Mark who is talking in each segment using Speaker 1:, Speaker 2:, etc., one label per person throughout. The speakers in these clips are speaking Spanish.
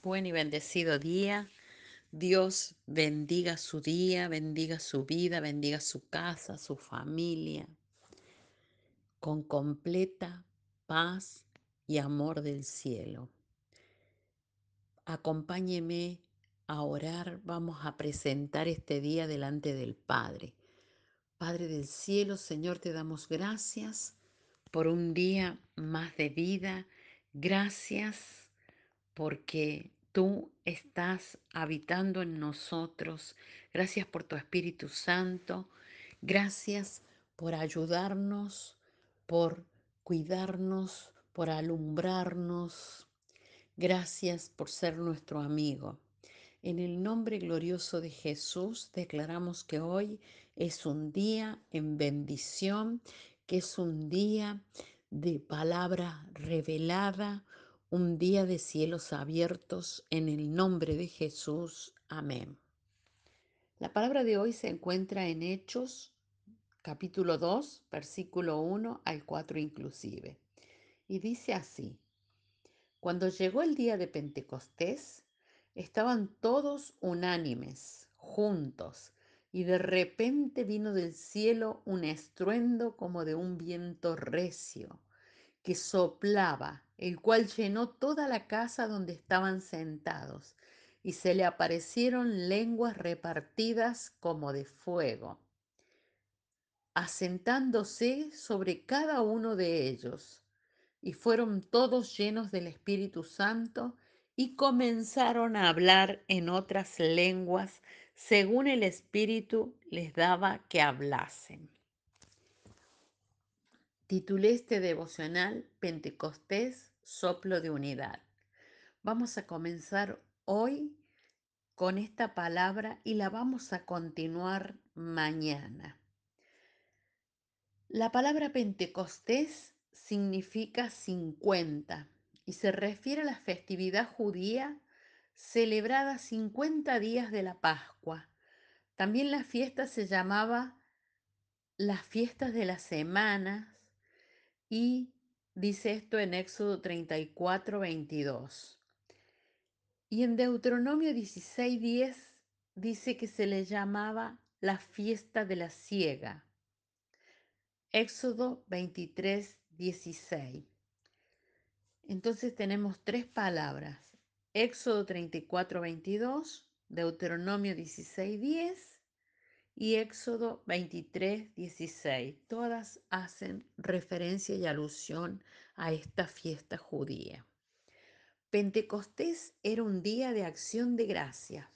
Speaker 1: Buen y bendecido día. Dios bendiga su día, bendiga su vida, bendiga su casa, su familia, con completa paz y amor del cielo. Acompáñeme a orar, vamos a presentar este día delante del Padre. Padre del cielo, Señor, te damos gracias por un día más de vida. Gracias porque tú estás habitando en nosotros. Gracias por tu Espíritu Santo. Gracias por ayudarnos, por cuidarnos, por alumbrarnos. Gracias por ser nuestro amigo. En el nombre glorioso de Jesús declaramos que hoy es un día en bendición, que es un día de palabra revelada, un día de cielos abiertos en el nombre de Jesús. Amén. La palabra de hoy se encuentra en Hechos capítulo 2, versículo 1 al 4 inclusive. Y dice así, cuando llegó el día de Pentecostés, estaban todos unánimes, juntos, y de repente vino del cielo un estruendo como de un viento recio que soplaba, el cual llenó toda la casa donde estaban sentados, y se le aparecieron lenguas repartidas como de fuego, asentándose sobre cada uno de ellos, y fueron todos llenos del Espíritu Santo, y comenzaron a hablar en otras lenguas, según el Espíritu les daba que hablasen. Titulé este devocional Pentecostés, soplo de unidad. Vamos a comenzar hoy con esta palabra y la vamos a continuar mañana. La palabra Pentecostés significa 50 y se refiere a la festividad judía celebrada 50 días de la Pascua. También la fiesta se llamaba las fiestas de las semanas y dice esto en Éxodo 34, 22. Y en Deuteronomio 16, 10 dice que se le llamaba la fiesta de la siega. Éxodo 23, 16. Entonces tenemos tres palabras. Éxodo 34, 22, Deuteronomio 16, 10 y Éxodo 23, 16. Todas hacen referencia y alusión a esta fiesta judía. Pentecostés era un día de acción de gracias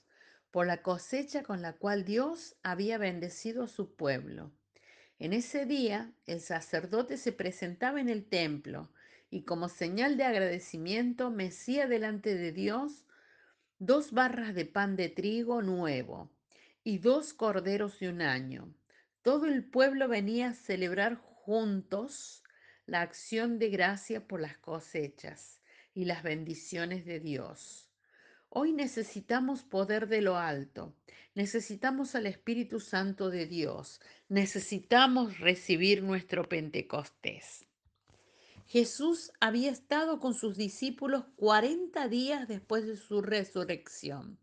Speaker 1: por la cosecha con la cual Dios había bendecido a su pueblo. En ese día el sacerdote se presentaba en el templo y como señal de agradecimiento mecía delante de Dios dos barras de pan de trigo nuevo y dos corderos de un año. Todo el pueblo venía a celebrar juntos la acción de gracia por las cosechas y las bendiciones de Dios. Hoy necesitamos poder de lo alto, necesitamos al Espíritu Santo de Dios, necesitamos recibir nuestro Pentecostés. Jesús había estado con sus discípulos 40 días después de su resurrección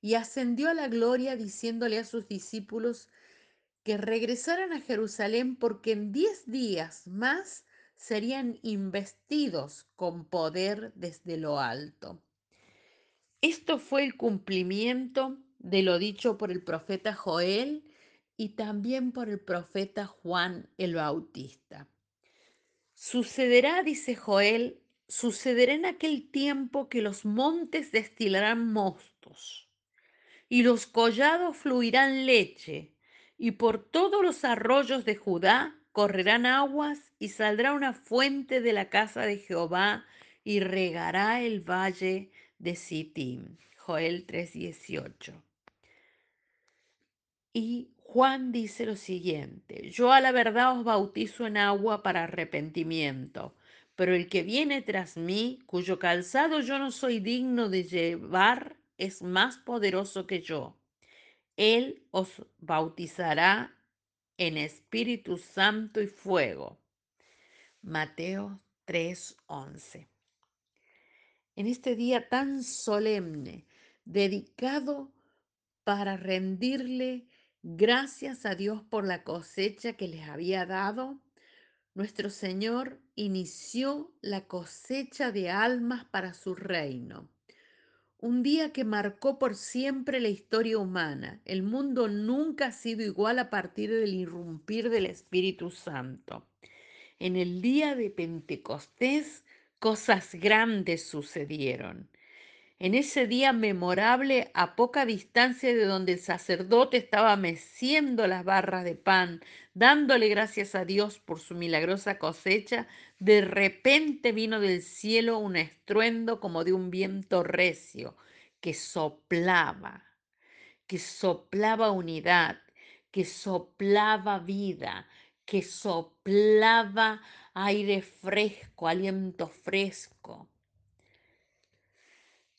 Speaker 1: y ascendió a la gloria diciéndole a sus discípulos que regresaran a Jerusalén porque en diez días más serían investidos con poder desde lo alto. Esto fue el cumplimiento de lo dicho por el profeta Joel y también por el profeta Juan el Bautista. Sucederá, dice Joel, sucederá en aquel tiempo que los montes destilarán mostos y los collados fluirán leche, y por todos los arroyos de Judá correrán aguas, y saldrá una fuente de la casa de Jehová, y regará el valle de Sittim. Joel 3:18. Y Juan dice lo siguiente, yo a la verdad os bautizo en agua para arrepentimiento, pero el que viene tras mí, cuyo calzado yo no soy digno de llevar, es más poderoso que yo. Él os bautizará en Espíritu Santo y fuego. Mateo 3:11. en este día tan solemne, dedicado para rendirle gracias a Dios por la cosecha que les había dado, nuestro Señor inició la cosecha de almas para su reino. Un día que marcó por siempre la historia humana. El mundo nunca ha sido igual a partir del irrumpir del Espíritu Santo. En el día de Pentecostés, cosas grandes sucedieron. En ese día memorable, a poca distancia de donde el sacerdote estaba meciendo las barras de pan, dándole gracias a Dios por su milagrosa cosecha, de repente vino del cielo un estruendo como de un viento recio que soplaba, que soplaba unidad, que soplaba vida, que soplaba aire fresco, aliento fresco.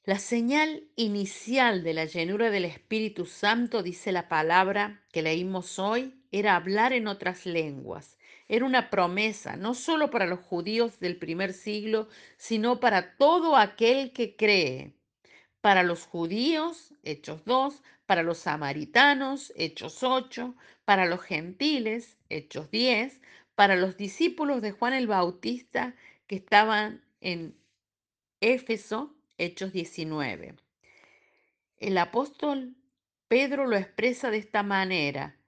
Speaker 1: La señal inicial de la llenura del Espíritu Santo, dice la palabra que leímos hoy, era hablar en otras lenguas. Era una promesa, no solo para los judíos del primer siglo, sino para todo aquel que cree. Para los judíos, Hechos 2, para los samaritanos, Hechos 8, para los gentiles, Hechos 10, para los discípulos de Juan el Bautista que estaban en Éfeso, Hechos 19. El apóstol Pedro lo expresa de esta manera.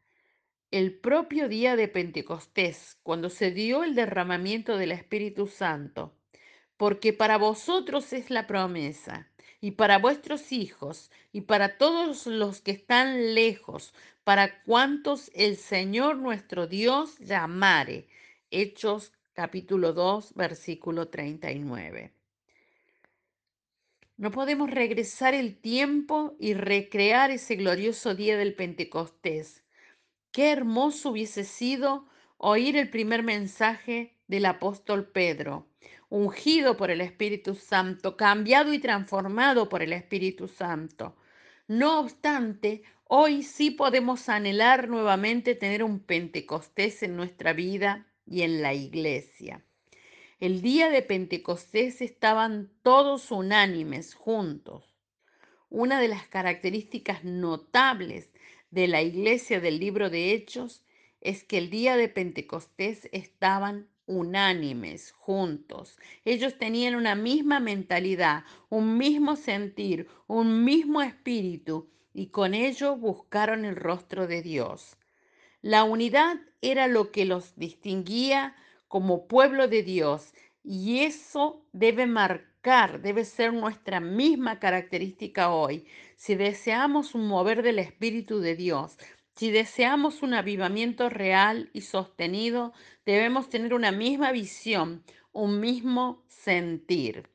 Speaker 1: El propio día de Pentecostés, cuando se dio el derramamiento del Espíritu Santo, porque para vosotros es la promesa, y para vuestros hijos, y para todos los que están lejos, para cuantos el Señor nuestro Dios llamare. Hechos capítulo 2, versículo 39. No podemos regresar el tiempo y recrear ese glorioso día del Pentecostés. Qué hermoso hubiese sido oír el primer mensaje del apóstol Pedro, ungido por el Espíritu Santo, cambiado y transformado por el Espíritu Santo. No obstante, hoy sí podemos anhelar nuevamente tener un Pentecostés en nuestra vida y en la iglesia. El día de Pentecostés estaban todos unánimes, juntos. Una de las características notables de la iglesia del libro de Hechos es que el día de Pentecostés estaban unánimes, juntos. Ellos tenían una misma mentalidad, un mismo sentir, un mismo espíritu y con ello buscaron el rostro de Dios. La unidad era lo que los distinguía como pueblo de Dios y eso debe marcar, debe ser nuestra misma característica hoy. Si deseamos un mover del Espíritu de Dios, si deseamos un avivamiento real y sostenido, debemos tener una misma visión, un mismo sentir.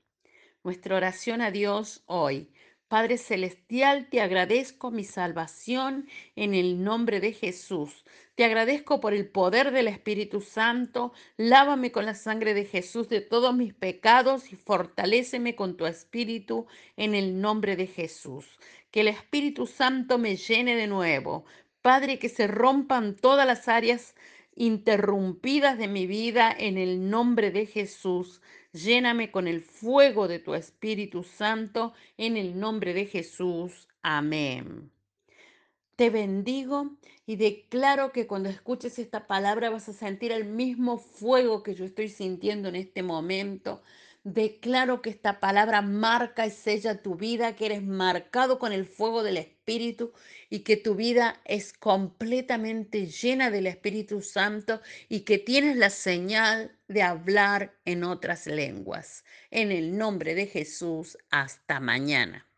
Speaker 1: Nuestra oración a Dios hoy. Padre Celestial, te agradezco mi salvación en el nombre de Jesús. Te agradezco por el poder del Espíritu Santo. Lávame con la sangre de Jesús de todos mis pecados y fortaléceme con tu Espíritu en el nombre de Jesús. Que el Espíritu Santo me llene de nuevo. Padre, que se rompan todas las áreas interrumpidas de mi vida en el nombre de Jesús. Lléname con el fuego de tu Espíritu Santo en el nombre de Jesús. Amén. Te bendigo y declaro que cuando escuches esta palabra vas a sentir el mismo fuego que yo estoy sintiendo en este momento. Declaro que esta palabra marca y sella tu vida, que eres marcado con el fuego del Espíritu y que tu vida es completamente llena del Espíritu Santo y que tienes la señal de hablar en otras lenguas. En el nombre de Jesús, hasta mañana.